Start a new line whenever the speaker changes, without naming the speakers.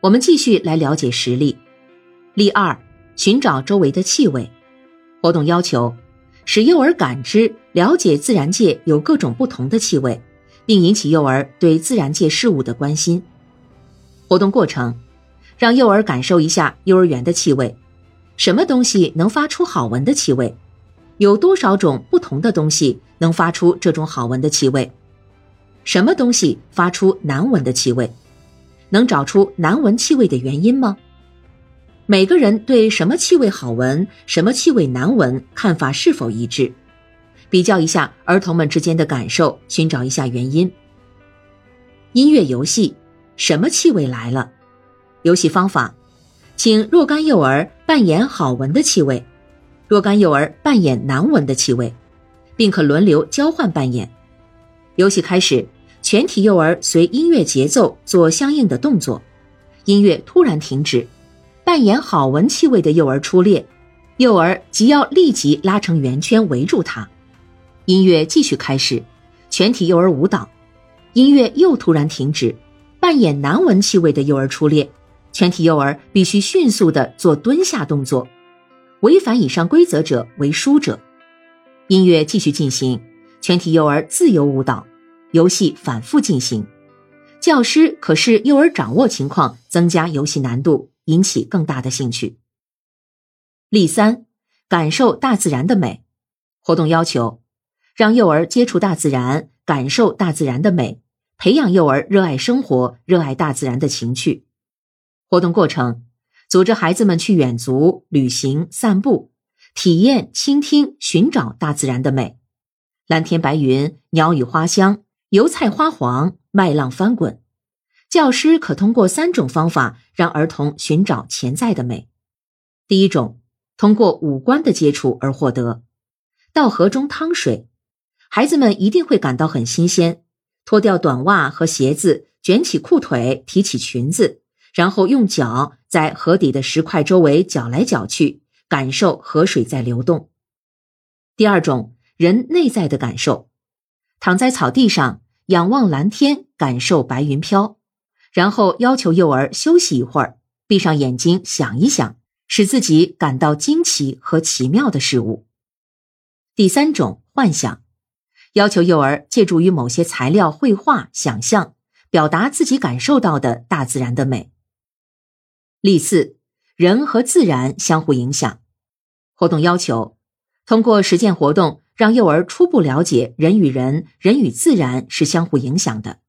我们继续来了解实例。例二，寻找周围的气味。活动要求：使幼儿感知、了解自然界有各种不同的气味，并引起幼儿对自然界事物的关心。活动过程：让幼儿感受一下幼儿园的气味，什么东西能发出好闻的气味？有多少种不同的东西能发出这种好闻的气味？什么东西发出难闻的气味？能找出难闻气味的原因吗？每个人对什么气味好闻、什么气味难闻看法是否一致？比较一下儿童们之间的感受，寻找一下原因。音乐游戏，什么气味来了？游戏方法，请若干幼儿扮演好闻的气味，若干幼儿扮演难闻的气味，并可轮流交换扮演。游戏开始。全体幼儿随音乐节奏做相应的动作，音乐突然停止，扮演好闻气味的幼儿出列，幼儿即要立即拉成圆圈围住他。音乐继续开始，全体幼儿舞蹈，音乐又突然停止，扮演难闻气味的幼儿出列，全体幼儿必须迅速的做蹲下动作，违反以上规则者为输者。音乐继续进行，全体幼儿自由舞蹈。游戏反复进行，教师可视幼儿掌握情况，增加游戏难度，引起更大的兴趣。例三，感受大自然的美。活动要求：让幼儿接触大自然，感受大自然的美，培养幼儿热爱生活、热爱大自然的情趣。活动过程：组织孩子们去远足、旅行、散步，体验、倾听、寻找大自然的美。蓝天白云，鸟语花香。油菜花黄，麦浪翻滚。教师可通过三种方法让儿童寻找潜在的美。第一种，通过五官的接触而获得。到河中趟水，孩子们一定会感到很新鲜。脱掉短袜和鞋子，卷起裤腿，提起裙子，然后用脚在河底的石块周围搅来搅去，感受河水在流动。第二种，人内在的感受。躺在草地上，仰望蓝天，感受白云飘，然后要求幼儿休息一会儿，闭上眼睛想一想，使自己感到惊奇和奇妙的事物。第三种幻想，要求幼儿借助于某些材料绘画、想象，表达自己感受到的大自然的美。例四，人和自然相互影响。活动要求，通过实践活动。让幼儿初步了解人与人、人与自然是相互影响的。